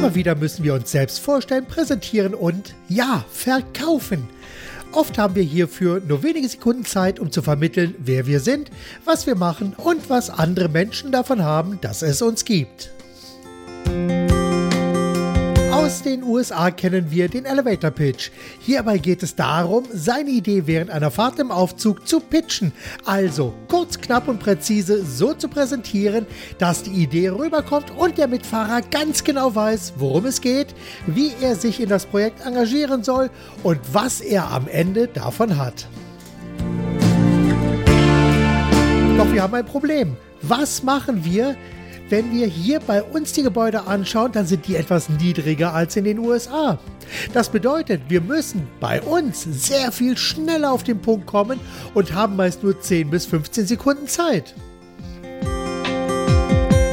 Immer wieder müssen wir uns selbst vorstellen, präsentieren und ja, verkaufen. Oft haben wir hierfür nur wenige Sekunden Zeit, um zu vermitteln, wer wir sind, was wir machen und was andere Menschen davon haben, dass es uns gibt. Aus den USA kennen wir den Elevator Pitch. Hierbei geht es darum, seine Idee während einer Fahrt im Aufzug zu pitchen. Also kurz, knapp und präzise so zu präsentieren, dass die Idee rüberkommt und der Mitfahrer ganz genau weiß, worum es geht, wie er sich in das Projekt engagieren soll und was er am Ende davon hat. Doch wir haben ein Problem. Was machen wir, wenn wir hier bei uns die Gebäude anschauen, dann sind die etwas niedriger als in den USA. Das bedeutet, wir müssen bei uns sehr viel schneller auf den Punkt kommen und haben meist nur 10 bis 15 Sekunden Zeit.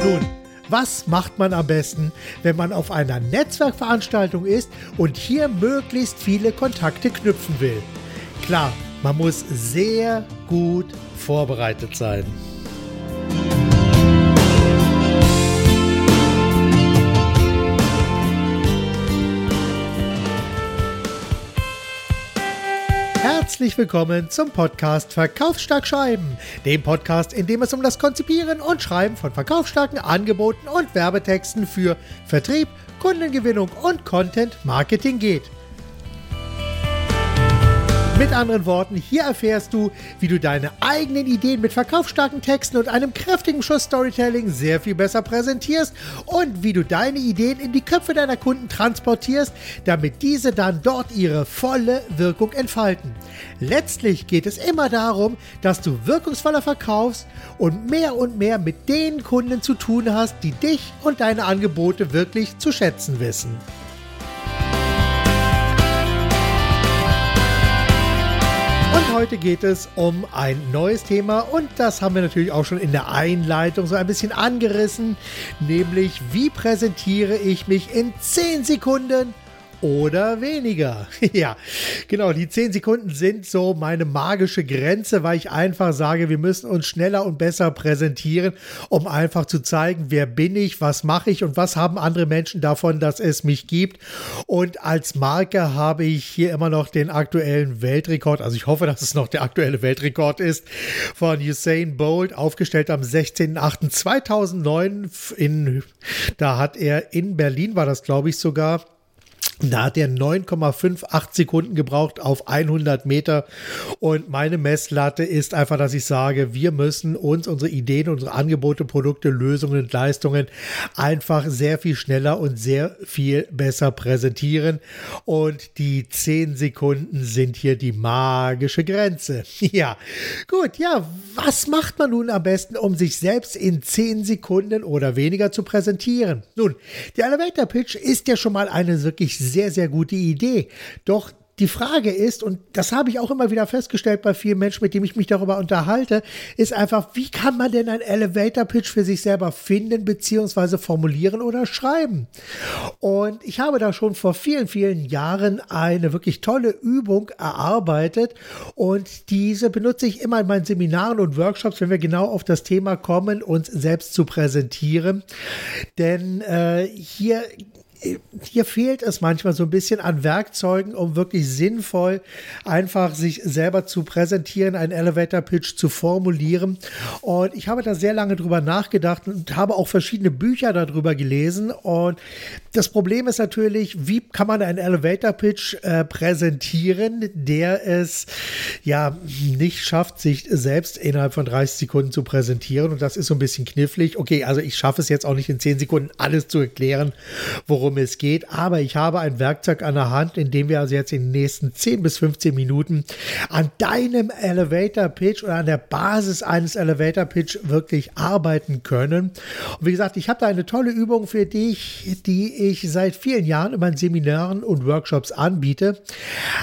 Nun, was macht man am besten, wenn man auf einer Netzwerkveranstaltung ist und hier möglichst viele Kontakte knüpfen will? Klar, man muss sehr gut vorbereitet sein. Herzlich willkommen zum Podcast Verkaufsstark Schreiben, dem Podcast, in dem es um das Konzipieren und Schreiben von verkaufsstarken Angeboten und Werbetexten für Vertrieb, Kundengewinnung und Content Marketing geht. Mit anderen Worten, hier erfährst du, wie du deine eigenen Ideen mit verkaufsstarken Texten und einem kräftigen Schuss Storytelling sehr viel besser präsentierst und wie du deine Ideen in die Köpfe deiner Kunden transportierst, damit diese dann dort ihre volle Wirkung entfalten. Letztlich geht es immer darum, dass du wirkungsvoller verkaufst und mehr und mehr mit den Kunden zu tun hast, die dich und deine Angebote wirklich zu schätzen wissen. Heute geht es um ein neues Thema und das haben wir natürlich auch schon in der Einleitung so ein bisschen angerissen, nämlich wie präsentiere ich mich in 10 Sekunden oder weniger. ja, genau, die 10 Sekunden sind so meine magische Grenze, weil ich einfach sage, wir müssen uns schneller und besser präsentieren, um einfach zu zeigen, wer bin ich, was mache ich und was haben andere Menschen davon, dass es mich gibt. Und als Marke habe ich hier immer noch den aktuellen Weltrekord, also ich hoffe, dass es noch der aktuelle Weltrekord ist, von Usain Bolt, aufgestellt am 16.08.2009 in, da hat er in Berlin, war das glaube ich sogar, da hat er 9,58 Sekunden gebraucht auf 100 Meter. Und meine Messlatte ist einfach, dass ich sage, wir müssen uns unsere Ideen, unsere Angebote, Produkte, Lösungen und Leistungen einfach sehr viel schneller und sehr viel besser präsentieren. Und die 10 Sekunden sind hier die magische Grenze. Ja, gut, ja, was macht man nun am besten, um sich selbst in 10 Sekunden oder weniger zu präsentieren? Nun, der Elevator Pitch ist ja schon mal eine wirklich sehr, sehr gute Idee. Doch die Frage ist, und das habe ich auch immer wieder festgestellt bei vielen Menschen, mit denen ich mich darüber unterhalte, ist einfach, wie kann man denn einen Elevator Pitch für sich selber finden, beziehungsweise formulieren oder schreiben? Und ich habe da schon vor vielen, vielen Jahren eine wirklich tolle Übung erarbeitet und diese benutze ich immer in meinen Seminaren und Workshops, wenn wir genau auf das Thema kommen, uns selbst zu präsentieren. Denn äh, hier hier fehlt es manchmal so ein bisschen an Werkzeugen, um wirklich sinnvoll einfach sich selber zu präsentieren, einen Elevator Pitch zu formulieren. Und ich habe da sehr lange drüber nachgedacht und habe auch verschiedene Bücher darüber gelesen. Und das Problem ist natürlich, wie kann man einen Elevator Pitch äh, präsentieren, der es ja nicht schafft, sich selbst innerhalb von 30 Sekunden zu präsentieren. Und das ist so ein bisschen knifflig. Okay, also ich schaffe es jetzt auch nicht in 10 Sekunden alles zu erklären, worum worum es geht, aber ich habe ein Werkzeug an der Hand, in dem wir also jetzt in den nächsten 10 bis 15 Minuten an deinem Elevator Pitch oder an der Basis eines Elevator Pitch wirklich arbeiten können. Und wie gesagt, ich habe da eine tolle Übung für dich, die ich seit vielen Jahren in meinen Seminaren und Workshops anbiete.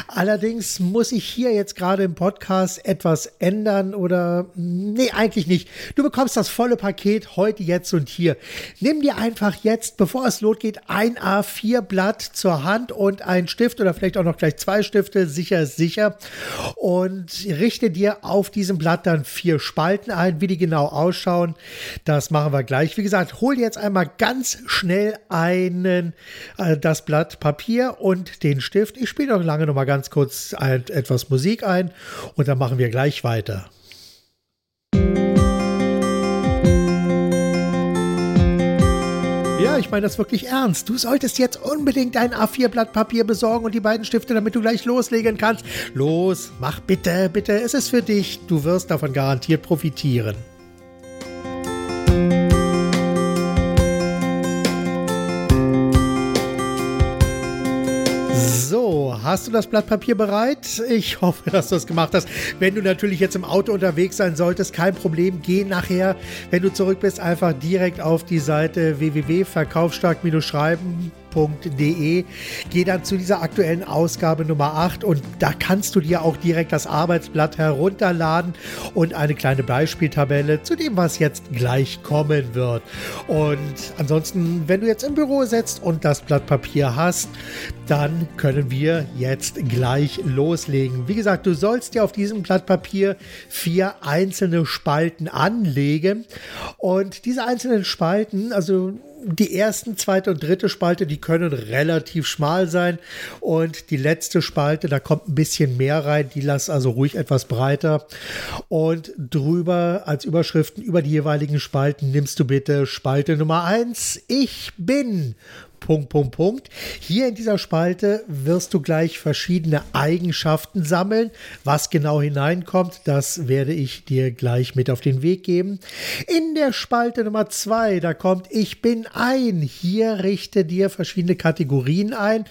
Allerdings muss ich hier jetzt gerade im Podcast etwas ändern oder nee, eigentlich nicht. Du bekommst das volle Paket heute, jetzt und hier. Nimm dir einfach jetzt, bevor es losgeht, ein ein A4-Blatt zur Hand und ein Stift oder vielleicht auch noch gleich zwei Stifte, sicher ist sicher. Und richte dir auf diesem Blatt dann vier Spalten ein. Wie die genau ausschauen, das machen wir gleich. Wie gesagt, hol jetzt einmal ganz schnell einen, äh, das Blatt Papier und den Stift. Ich spiele noch lange noch mal ganz kurz ein, etwas Musik ein und dann machen wir gleich weiter. Ich meine das wirklich ernst. Du solltest jetzt unbedingt ein A4-Blatt Papier besorgen und die beiden Stifte, damit du gleich loslegen kannst. Los, mach bitte, bitte. Es ist für dich. Du wirst davon garantiert profitieren. So, hast du das Blatt Papier bereit? Ich hoffe, dass du es gemacht hast. Wenn du natürlich jetzt im Auto unterwegs sein solltest, kein Problem. Geh nachher, wenn du zurück bist, einfach direkt auf die Seite www.verkaufsstark-schreiben www.ftf.de. Geh dann zu dieser aktuellen Ausgabe Nummer 8 und da kannst du dir auch direkt das Arbeitsblatt herunterladen und eine kleine Beispieltabelle zu dem, was jetzt gleich kommen wird. Und ansonsten, wenn du jetzt im Büro sitzt und das Blatt Papier hast, dann können wir jetzt gleich loslegen. Wie gesagt, du sollst dir auf diesem Blatt Papier vier einzelne Spalten anlegen und diese einzelnen Spalten, also die ersten, zweite und dritte Spalte, die können relativ schmal sein. Und die letzte Spalte, da kommt ein bisschen mehr rein. Die lass also ruhig etwas breiter. Und drüber als Überschriften über die jeweiligen Spalten nimmst du bitte Spalte Nummer 1. Ich bin Punkt, Punkt, Punkt. Hier in dieser Spalte wirst du gleich verschiedene Eigenschaften sammeln. Was genau hineinkommt, das werde ich dir gleich mit auf den Weg geben. In der Spalte Nummer zwei, da kommt Ich bin ein. Hier richte dir verschiedene Kategorien ein.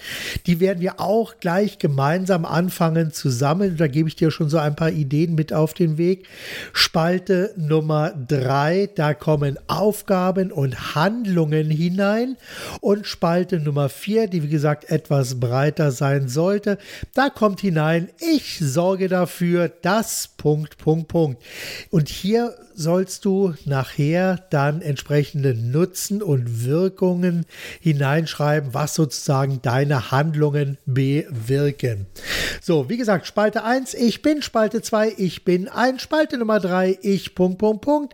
Die werden wir auch gleich gemeinsam anfangen zu sammeln. Da gebe ich dir schon so ein paar Ideen mit auf den Weg. Spalte Nummer drei, da kommen Aufgaben und Handlungen hinein. Und Spalte Spalte Nummer 4, die wie gesagt etwas breiter sein sollte. Da kommt hinein, ich sorge dafür, dass Punkt, Punkt, Punkt. Und hier sollst du nachher dann entsprechende Nutzen und Wirkungen hineinschreiben, was sozusagen deine Handlungen bewirken. So, wie gesagt, Spalte 1, ich bin, Spalte 2, ich bin ein, Spalte Nummer 3, ich, Punkt, Punkt, Punkt.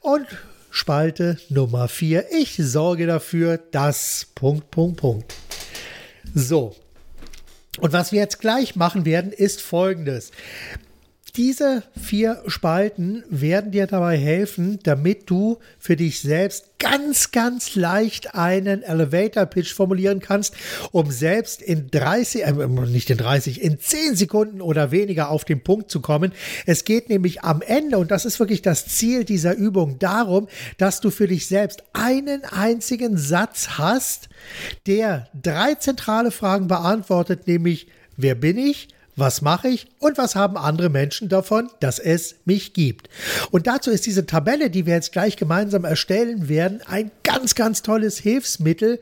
Und Spalte Nummer 4. Ich sorge dafür, dass Punkt, Punkt, Punkt. So. Und was wir jetzt gleich machen werden, ist folgendes. Diese vier Spalten werden dir dabei helfen, damit du für dich selbst ganz, ganz leicht einen Elevator Pitch formulieren kannst, um selbst in 30, äh, nicht in 30, in 10 Sekunden oder weniger auf den Punkt zu kommen. Es geht nämlich am Ende, und das ist wirklich das Ziel dieser Übung, darum, dass du für dich selbst einen einzigen Satz hast, der drei zentrale Fragen beantwortet, nämlich wer bin ich? Was mache ich und was haben andere Menschen davon, dass es mich gibt? Und dazu ist diese Tabelle, die wir jetzt gleich gemeinsam erstellen werden, ein ganz, ganz tolles Hilfsmittel,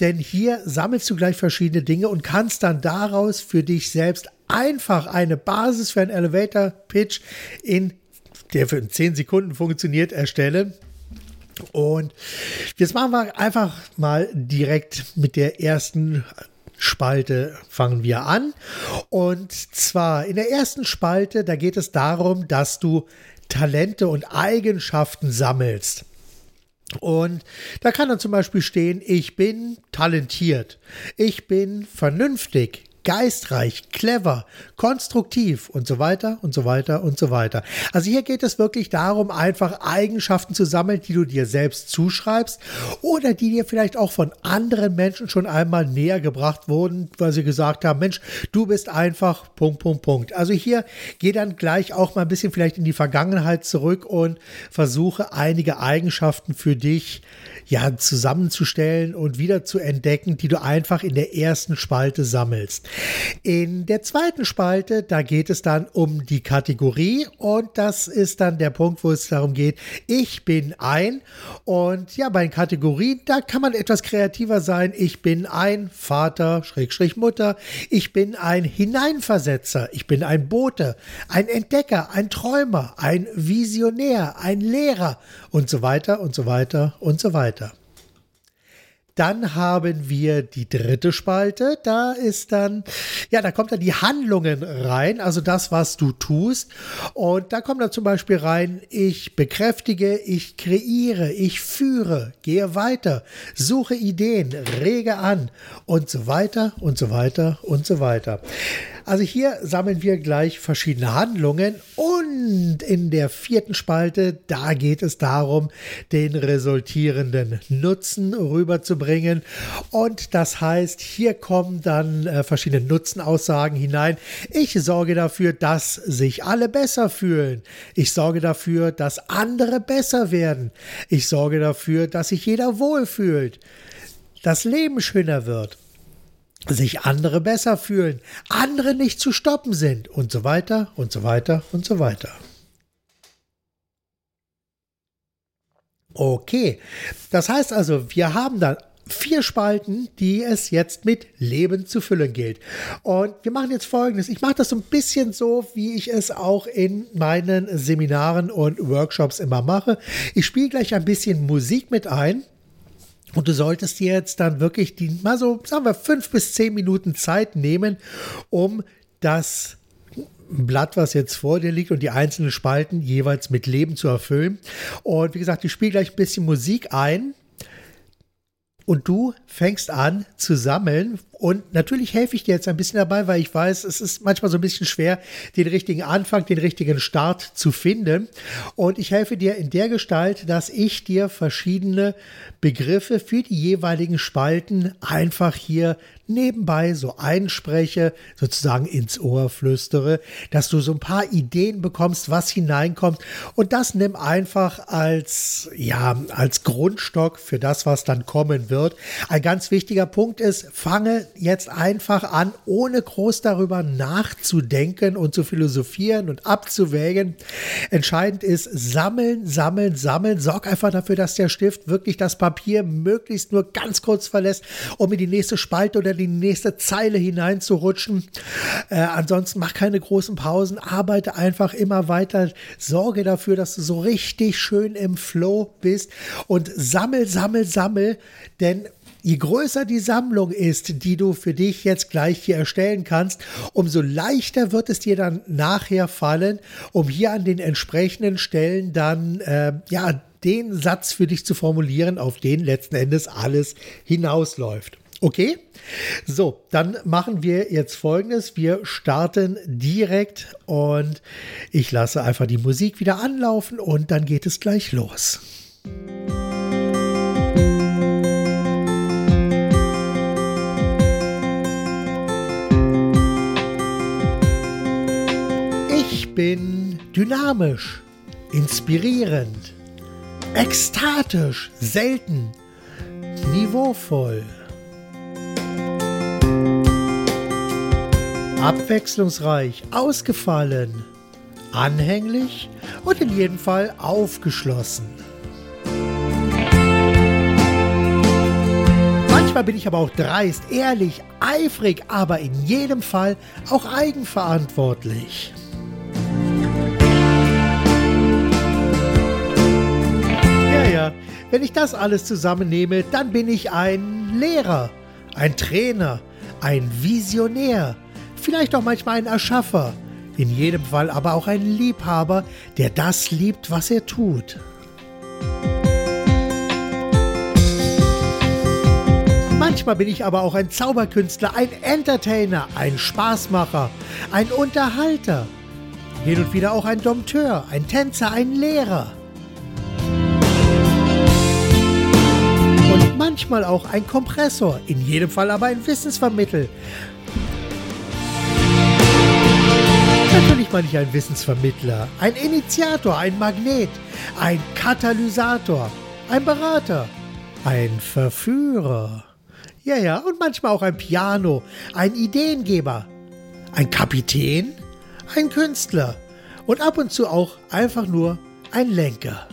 denn hier sammelst du gleich verschiedene Dinge und kannst dann daraus für dich selbst einfach eine Basis für einen Elevator Pitch in der für 10 Sekunden funktioniert, erstellen. Und jetzt machen wir einfach mal direkt mit der ersten Spalte fangen wir an. Und zwar in der ersten Spalte, da geht es darum, dass du Talente und Eigenschaften sammelst. Und da kann dann zum Beispiel stehen, ich bin talentiert, ich bin vernünftig, geistreich, clever, konstruktiv und so weiter und so weiter und so weiter. Also hier geht es wirklich darum, einfach Eigenschaften zu sammeln, die du dir selbst zuschreibst oder die dir vielleicht auch von anderen Menschen schon einmal näher gebracht wurden, weil sie gesagt haben, Mensch, du bist einfach Punkt, Punkt, Punkt. Also hier geh dann gleich auch mal ein bisschen vielleicht in die Vergangenheit zurück und versuche einige Eigenschaften für dich ja zusammenzustellen und wieder zu entdecken, die du einfach in der ersten Spalte sammelst. In der zweiten Spalte, da geht es dann um die Kategorie und das ist dann der Punkt, wo es darum geht, ich bin ein und ja, bei den Kategorien, da kann man etwas kreativer sein. Ich bin ein Vater, Schrägstrich Mutter, ich bin ein Hineinversetzer, ich bin ein Bote, ein Entdecker, ein Träumer, ein Visionär, ein Lehrer und so weiter und so weiter und so weiter. Dann haben wir die dritte Spalte. Da ist dann, ja, da kommt dann die Handlungen rein, also das, was du tust. Und da kommt dann zum Beispiel rein, ich bekräftige, ich kreiere, ich führe, gehe weiter, suche Ideen, rege an und so weiter und so weiter und so weiter. Also hier sammeln wir gleich verschiedene Handlungen und in der vierten Spalte, da geht es darum, den resultierenden Nutzen rüberzubringen. Und das heißt, hier kommen dann äh, verschiedene Nutzenaussagen hinein. Ich sorge dafür, dass sich alle besser fühlen. Ich sorge dafür, dass andere besser werden. Ich sorge dafür, dass sich jeder wohlfühlt. Das Leben schöner wird sich andere besser fühlen, andere nicht zu stoppen sind und so weiter und so weiter und so weiter. Okay, das heißt also, wir haben dann vier Spalten, die es jetzt mit Leben zu füllen gilt. Und wir machen jetzt folgendes. Ich mache das so ein bisschen so, wie ich es auch in meinen Seminaren und Workshops immer mache. Ich spiele gleich ein bisschen Musik mit ein. Und du solltest dir jetzt dann wirklich die, mal so, sagen wir, fünf bis zehn Minuten Zeit nehmen, um das Blatt, was jetzt vor dir liegt und die einzelnen Spalten jeweils mit Leben zu erfüllen. Und wie gesagt, ich spiele gleich ein bisschen Musik ein. Und du fängst an zu sammeln. Und natürlich helfe ich dir jetzt ein bisschen dabei, weil ich weiß, es ist manchmal so ein bisschen schwer, den richtigen Anfang, den richtigen Start zu finden. Und ich helfe dir in der Gestalt, dass ich dir verschiedene Begriffe für die jeweiligen Spalten einfach hier nebenbei so einspreche, sozusagen ins Ohr flüstere, dass du so ein paar Ideen bekommst, was hineinkommt und das nimm einfach als ja, als Grundstock für das, was dann kommen wird. Ein ganz wichtiger Punkt ist, fange jetzt einfach an, ohne groß darüber nachzudenken und zu philosophieren und abzuwägen. Entscheidend ist sammeln, sammeln, sammeln. Sorg einfach dafür, dass der Stift wirklich das Papier möglichst nur ganz kurz verlässt, um in die nächste Spalte oder die nächste Zeile hineinzurutschen. Äh, ansonsten mach keine großen Pausen, arbeite einfach immer weiter, sorge dafür, dass du so richtig schön im Flow bist und sammel, sammel, sammel, denn Je größer die Sammlung ist, die du für dich jetzt gleich hier erstellen kannst, umso leichter wird es dir dann nachher fallen, um hier an den entsprechenden Stellen dann äh, ja den Satz für dich zu formulieren, auf den letzten Endes alles hinausläuft. Okay? So, dann machen wir jetzt folgendes. Wir starten direkt und ich lasse einfach die Musik wieder anlaufen und dann geht es gleich los. Ich bin dynamisch, inspirierend, ekstatisch, selten, niveauvoll. abwechslungsreich, ausgefallen, anhänglich und in jedem Fall aufgeschlossen. Manchmal bin ich aber auch dreist, ehrlich, eifrig, aber in jedem Fall auch eigenverantwortlich. Wenn ich das alles zusammennehme, dann bin ich ein Lehrer, ein Trainer, ein Visionär, vielleicht auch manchmal ein Erschaffer, in jedem Fall aber auch ein Liebhaber, der das liebt, was er tut. Manchmal bin ich aber auch ein Zauberkünstler, ein Entertainer, ein Spaßmacher, ein Unterhalter. Hin und wieder auch ein Dompteur, ein Tänzer, ein Lehrer. Manchmal auch ein Kompressor, in jedem Fall aber ein Wissensvermittel, Natürlich meine ich ein Wissensvermittler, ein Initiator, ein Magnet, ein Katalysator, ein Berater, ein Verführer. Ja, ja, und manchmal auch ein Piano, ein Ideengeber, ein Kapitän, ein Künstler und ab und zu auch einfach nur ein Lenker.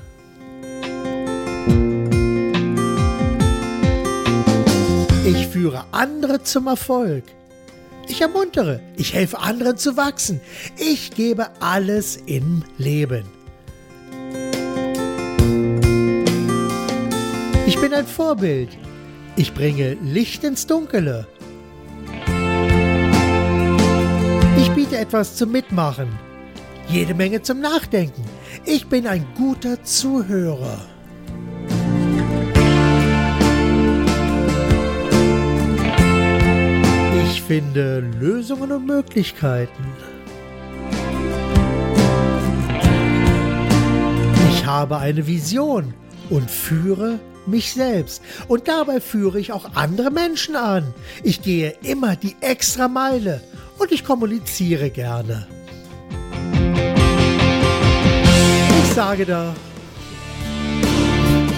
Führe andere zum Erfolg. Ich ermuntere, ich helfe anderen zu wachsen. Ich gebe alles im Leben. Ich bin ein Vorbild. Ich bringe Licht ins Dunkele. Ich biete etwas zum Mitmachen. Jede Menge zum Nachdenken. Ich bin ein guter Zuhörer. Ich finde Lösungen und Möglichkeiten. Ich habe eine Vision und führe mich selbst. Und dabei führe ich auch andere Menschen an. Ich gehe immer die extra Meile und ich kommuniziere gerne. Ich sage da,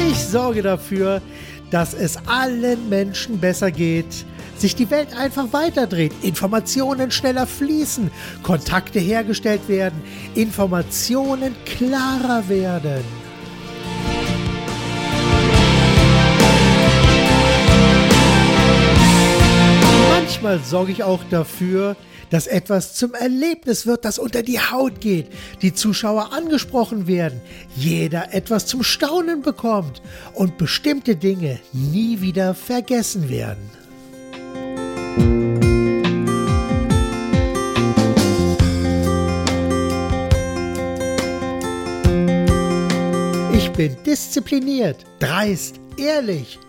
ich sorge dafür, dass es allen Menschen besser geht, sich die Welt einfach weiterdreht, Informationen schneller fließen, Kontakte hergestellt werden, Informationen klarer werden. Manchmal sorge ich auch dafür, dass etwas zum Erlebnis wird, das unter die Haut geht, die Zuschauer angesprochen werden, jeder etwas zum Staunen bekommt und bestimmte Dinge nie wieder vergessen werden. Bin diszipliniert, dreist, ehrlich,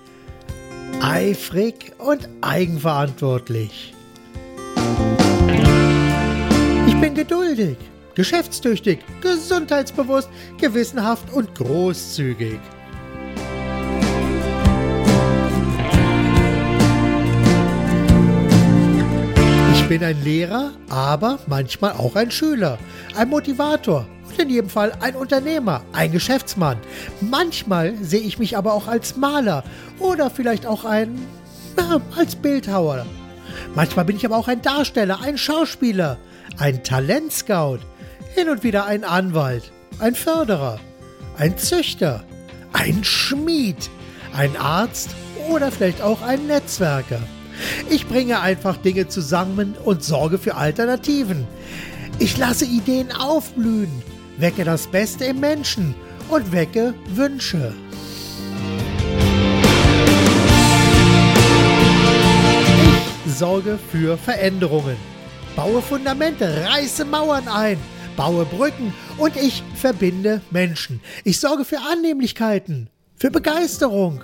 eifrig und eigenverantwortlich. Ich bin geduldig, geschäftstüchtig, gesundheitsbewusst, gewissenhaft und großzügig. Ich bin ein Lehrer, aber manchmal auch ein Schüler, ein Motivator in jedem Fall ein Unternehmer, ein Geschäftsmann. Manchmal sehe ich mich aber auch als Maler oder vielleicht auch ein, ja, als Bildhauer. Manchmal bin ich aber auch ein Darsteller, ein Schauspieler, ein Talentscout, hin und wieder ein Anwalt, ein Förderer, ein Züchter, ein Schmied, ein Arzt oder vielleicht auch ein Netzwerker. Ich bringe einfach Dinge zusammen und sorge für Alternativen. Ich lasse Ideen aufblühen, wecke das Beste im Menschen und wecke Wünsche. Ich sorge für Veränderungen, baue Fundamente, reiße Mauern ein, baue Brücken und ich verbinde Menschen. Ich sorge für Annehmlichkeiten, für Begeisterung.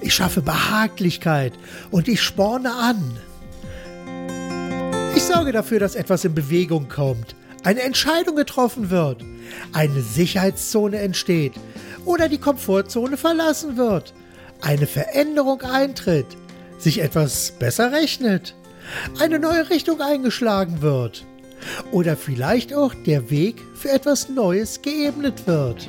Ich schaffe Behaglichkeit und ich sporne an. Ich sorge dafür, dass etwas in Bewegung kommt, eine Entscheidung getroffen wird, eine Sicherheitszone entsteht oder die Komfortzone verlassen wird, eine Veränderung eintritt, sich etwas besser rechnet, eine neue Richtung eingeschlagen wird oder vielleicht auch der Weg für etwas Neues geebnet wird.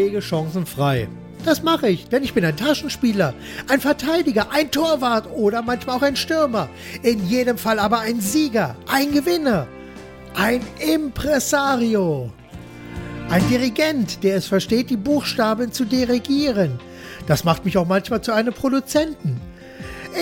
Ich lege Chancen frei. Das mache ich, denn ich bin ein Taschenspieler, ein Verteidiger, ein Torwart oder manchmal auch ein Stürmer. In jedem Fall aber ein Sieger, ein Gewinner, ein Impresario. Ein Dirigent, der es versteht, die Buchstaben zu dirigieren. Das macht mich auch manchmal zu einem Produzenten.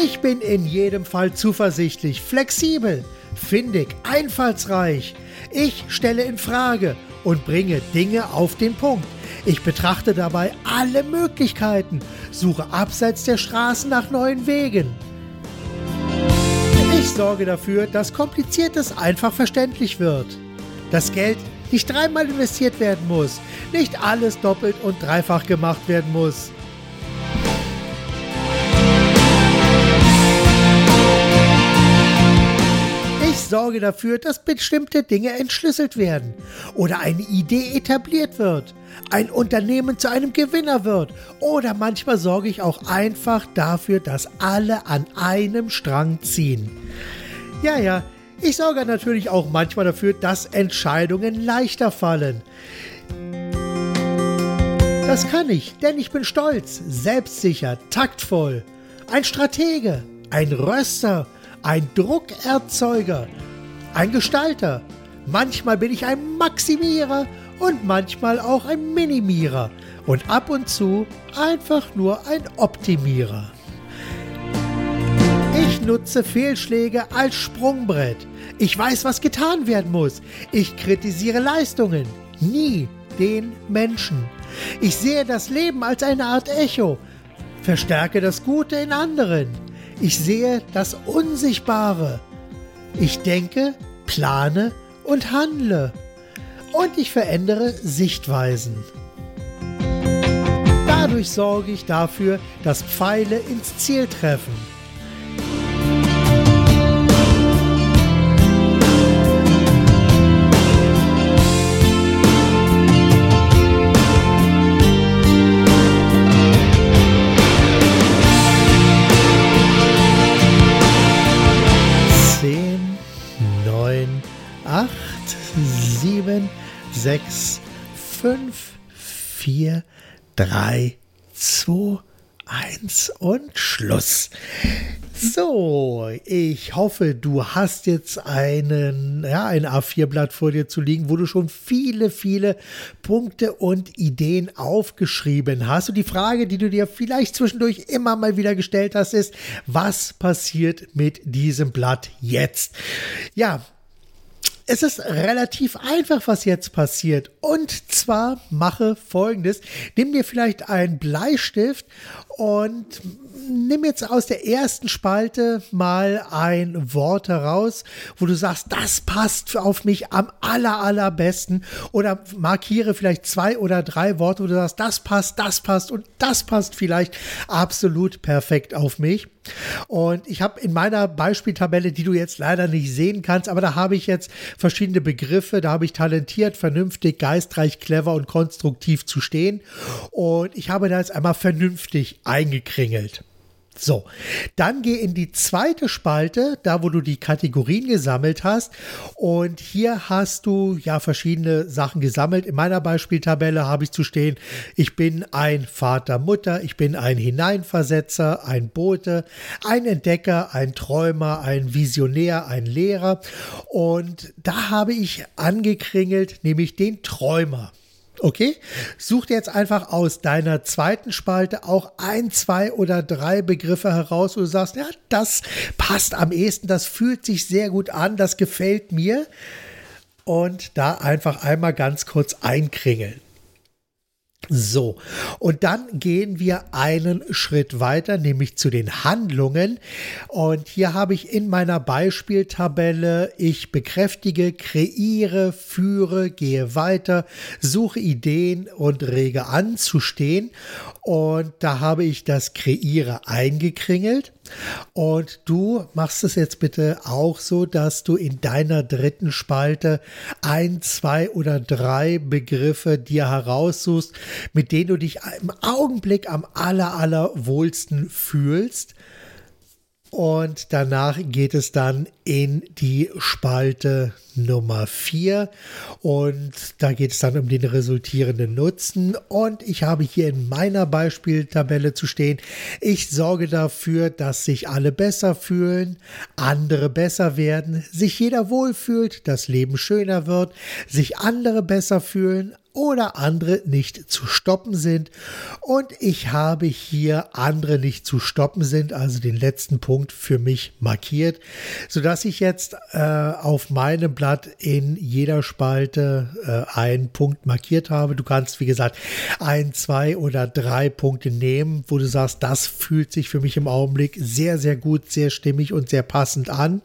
Ich bin in jedem Fall zuversichtlich, flexibel, findig, einfallsreich. Ich stelle in Frage und bringe Dinge auf den Punkt. Ich betrachte dabei alle Möglichkeiten, suche abseits der Straßen nach neuen Wegen. Ich sorge dafür, dass Kompliziertes einfach verständlich wird. Das Geld nicht dreimal investiert werden muss, nicht alles doppelt und dreifach gemacht werden muss. Sorge dafür, dass bestimmte Dinge entschlüsselt werden oder eine Idee etabliert wird, ein Unternehmen zu einem Gewinner wird oder manchmal sorge ich auch einfach dafür, dass alle an einem Strang ziehen. Ja, ja, ich sorge natürlich auch manchmal dafür, dass Entscheidungen leichter fallen. Das kann ich, denn ich bin stolz, selbstsicher, taktvoll, ein Stratege, ein Röster, ein Druckerzeuger, ein Gestalter. Manchmal bin ich ein Maximierer und manchmal auch ein Minimierer und ab und zu einfach nur ein Optimierer. Ich nutze Fehlschläge als Sprungbrett. Ich weiß, was getan werden muss. Ich kritisiere Leistungen, nie den Menschen. Ich sehe das Leben als eine Art Echo, verstärke das Gute in anderen. Ich sehe das Unsichtbare. Ich denke, plane und handle. Und ich verändere Sichtweisen. Dadurch sorge ich dafür, dass Pfeile ins Ziel treffen. Sechs, fünf, vier, drei, zwei, eins und Schluss. So, ich hoffe, du hast jetzt einen, ja, ein A4-Blatt vor dir zu liegen, wo du schon viele, viele Punkte und Ideen aufgeschrieben hast. Und die Frage, die du dir vielleicht zwischendurch immer mal wieder gestellt hast, ist, was passiert mit diesem Blatt jetzt? Ja, es ist relativ einfach, was jetzt passiert. Und zwar mache folgendes. Nimm dir vielleicht einen Bleistift und nimm jetzt aus der ersten Spalte mal ein Wort heraus, wo du sagst, das passt auf mich am aller, allerbesten. Oder markiere vielleicht zwei oder drei Worte, wo du sagst, das passt, das passt und das passt vielleicht absolut perfekt auf mich. Und ich habe in meiner Beispieltabelle, die du jetzt leider nicht sehen kannst, aber da habe ich jetzt verschiedene Begriffe. Da habe ich talentiert, vernünftig, geistreich, clever und konstruktiv zu stehen. Und ich habe da jetzt einmal vernünftig eingekringelt. So, dann geh in die zweite Spalte, da wo du die Kategorien gesammelt hast. Und hier hast du ja verschiedene Sachen gesammelt. In meiner Beispieltabelle habe ich zu stehen, ich bin ein Vater, Mutter, ich bin ein Hineinversetzer, ein Bote, ein Entdecker, ein Träumer, ein Visionär, ein Lehrer. Und da habe ich angekringelt, nämlich den Träumer. Okay, such dir jetzt einfach aus deiner zweiten Spalte auch ein, zwei oder drei Begriffe heraus, wo du sagst, ja, das passt am ehesten, das fühlt sich sehr gut an, das gefällt mir. Und da einfach einmal ganz kurz einkringeln. So, und dann gehen wir einen Schritt weiter, nämlich zu den Handlungen. Und hier habe ich in meiner Beispieltabelle, ich bekräftige, kreiere, führe, gehe weiter, suche Ideen und rege an zu stehen. Und da habe ich das Kreiere eingekringelt. Und du machst es jetzt bitte auch so, dass du in deiner dritten Spalte ein, zwei oder drei Begriffe dir heraussuchst, mit denen du dich im Augenblick am aller, aller wohlsten fühlst. Und danach geht es dann in die Spalte Nummer 4 und da geht es dann um den resultierenden Nutzen. Und ich habe hier in meiner Beispieltabelle zu stehen, ich sorge dafür, dass sich alle besser fühlen, andere besser werden, sich jeder wohlfühlt, das Leben schöner wird, sich andere besser fühlen, oder andere nicht zu stoppen sind. Und ich habe hier andere nicht zu stoppen sind, also den letzten Punkt für mich markiert, sodass ich jetzt äh, auf meinem Blatt in jeder Spalte äh, einen Punkt markiert habe. Du kannst, wie gesagt, ein, zwei oder drei Punkte nehmen, wo du sagst, das fühlt sich für mich im Augenblick sehr, sehr gut, sehr stimmig und sehr passend an.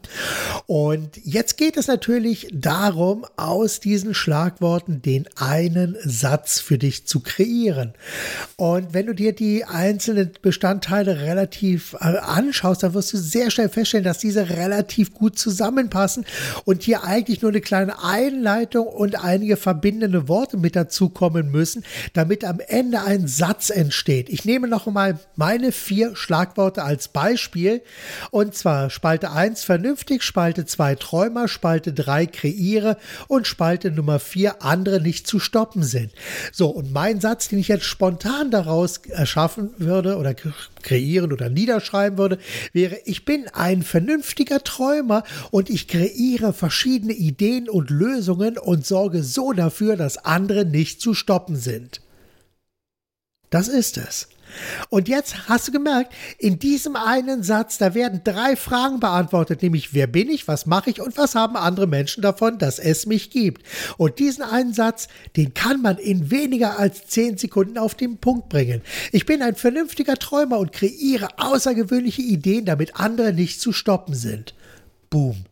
Und jetzt geht es natürlich darum, aus diesen Schlagworten den einen einen Satz für dich zu kreieren. Und wenn du dir die einzelnen Bestandteile relativ äh, anschaust, dann wirst du sehr schnell feststellen, dass diese relativ gut zusammenpassen und hier eigentlich nur eine kleine Einleitung und einige verbindende Worte mit dazukommen müssen, damit am Ende ein Satz entsteht. Ich nehme noch mal meine vier Schlagworte als Beispiel und zwar Spalte 1 vernünftig, Spalte 2 Träumer, Spalte 3 kreiere und Spalte Nummer 4 andere nicht zu stoppen stoppen sind. So, und mein Satz, den ich jetzt spontan daraus erschaffen würde oder kreieren oder niederschreiben würde, wäre, ich bin ein vernünftiger Träumer und ich kreiere verschiedene Ideen und Lösungen und sorge so dafür, dass andere nicht zu stoppen sind. das ist es. Und jetzt hast du gemerkt, in diesem einen Satz, da werden drei Fragen beantwortet, nämlich wer bin ich, was mache ich und was haben andere Menschen davon, dass es mich gibt. Und diesen einen Satz, den kann man in weniger als zehn Sekunden auf den Punkt bringen. Ich bin ein vernünftiger Träumer und kreiere außergewöhnliche Ideen, damit andere nicht zu stoppen sind. Boom.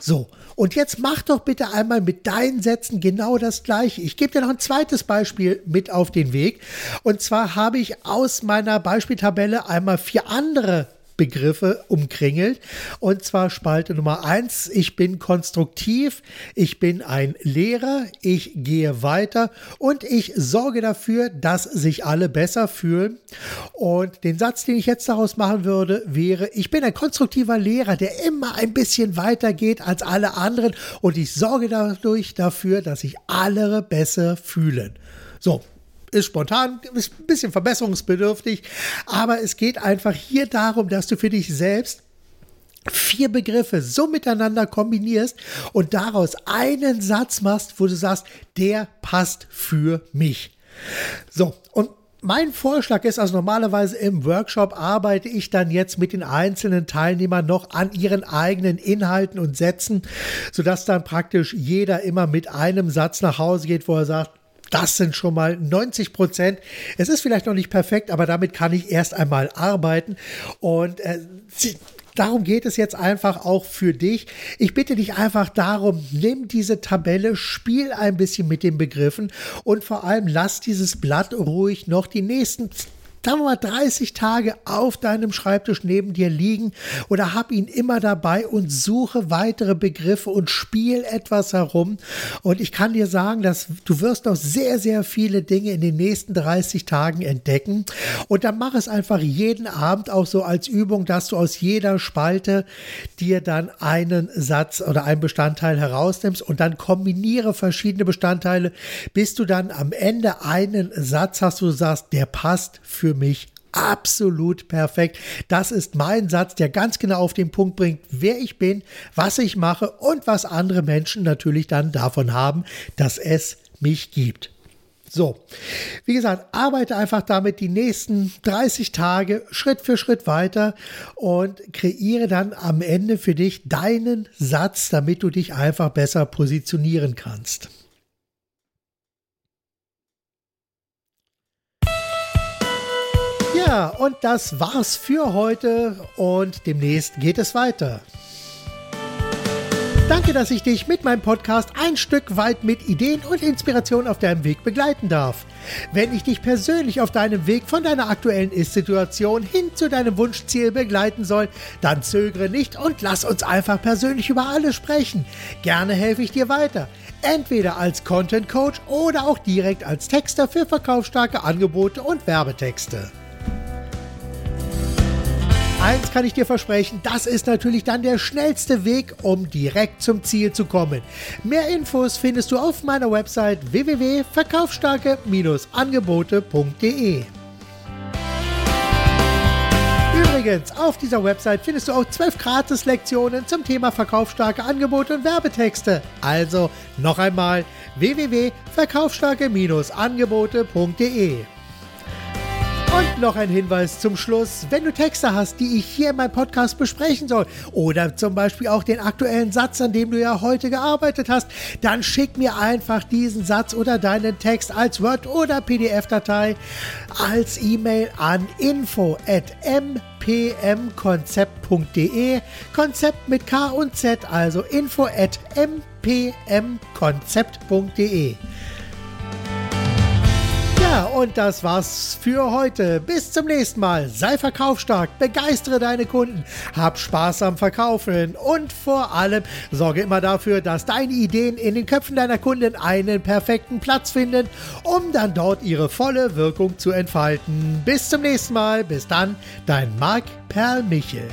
So, und jetzt mach doch bitte einmal mit deinen Sätzen genau das gleiche. Ich gebe dir noch ein zweites Beispiel mit auf den Weg. Und zwar habe ich aus meiner Beispieltabelle einmal vier andere Begriffe umkringelt. Und zwar Spalte Nummer eins: ich bin konstruktiv, ich bin ein Lehrer, ich gehe weiter und ich sorge dafür, dass sich alle besser fühlen. Und den Satz, den ich jetzt daraus machen würde, wäre, ich bin ein konstruktiver Lehrer, der immer ein bisschen weiter geht als alle anderen und ich sorge dadurch dafür, dass sich alle besser fühlen. So, ist spontan, ist ein bisschen verbesserungsbedürftig, aber es geht einfach hier darum, dass du für dich selbst vier Begriffe so miteinander kombinierst und daraus einen Satz machst, wo du sagst, der passt für mich. So, und mein Vorschlag ist, also normalerweise im Workshop arbeite ich dann jetzt mit den einzelnen Teilnehmern noch an ihren eigenen Inhalten und Sätzen, sodass dann praktisch jeder immer mit einem Satz nach Hause geht, wo er sagt, das sind schon mal 90 Prozent. Es ist vielleicht noch nicht perfekt, aber damit kann ich erst einmal arbeiten. Und äh, Darum geht es jetzt einfach auch für dich. Ich bitte dich einfach darum, nimm diese Tabelle, spiel ein bisschen mit den Begriffen und vor allem lass dieses Blatt ruhig noch die nächsten wir mal 30 Tage auf deinem Schreibtisch neben dir liegen oder hab ihn immer dabei und suche weitere Begriffe und spiel etwas herum. Und ich kann dir sagen, dass du wirst noch sehr, sehr viele Dinge in den nächsten 30 Tagen entdecken. Und dann mach es einfach jeden Abend auch so als Übung, dass du aus jeder Spalte dir dann einen Satz oder einen Bestandteil herausnimmst und dann kombiniere verschiedene Bestandteile, bis du dann am Ende einen Satz hast, wo du sagst, der passt für für mich absolut perfekt. Das ist mein Satz, der ganz genau auf den Punkt bringt, wer ich bin, was ich mache und was andere Menschen natürlich dann davon haben, dass es mich gibt. So, wie gesagt, arbeite einfach damit die nächsten 30 Tage Schritt für Schritt weiter und kreiere dann am Ende für dich deinen Satz, damit du dich einfach besser positionieren kannst. Ja, und das war's für heute und demnächst geht es weiter. Danke, dass ich dich mit meinem Podcast ein Stück weit mit Ideen und Inspiration auf deinem Weg begleiten darf. Wenn ich dich persönlich auf deinem Weg von deiner aktuellen Ist-Situation hin zu deinem Wunschziel begleiten soll, dann zögere nicht und lass uns einfach persönlich über alles sprechen. Gerne helfe ich dir weiter. Entweder als Content Coach oder auch direkt als Texter für verkaufsstarke Angebote und Werbetexte. Eins kann ich dir versprechen, das ist natürlich dann der schnellste Weg, um direkt zum Ziel zu kommen. Mehr Infos findest du auf meiner Website www.verkaufsstarke-angebote.de. Übrigens, auf dieser Website findest du auch zwölf Gratis-Lektionen zum Thema verkaufsstarke Angebote und Werbetexte. Also noch einmal www.verkaufsstarke-angebote.de. Und noch ein Hinweis zum Schluss. Wenn du Texte hast, die ich hier in meinem Podcast besprechen soll, oder zum Beispiel auch den aktuellen Satz, an dem du ja heute gearbeitet hast, dann schick mir einfach diesen Satz oder deinen Text als Word- oder PDF-Datei als E-Mail an info at mpmkonzept.de. Konzept mit K und Z, also info at mpmkonzept.de. Ja, und das war's für heute. Bis zum nächsten Mal. Sei verkaufsstark, begeistere deine Kunden, hab Spaß am Verkaufen und vor allem sorge immer dafür, dass deine Ideen in den Köpfen deiner Kunden einen perfekten Platz finden, um dann dort ihre volle Wirkung zu entfalten. Bis zum nächsten Mal. Bis dann, dein Marc Perl Michel.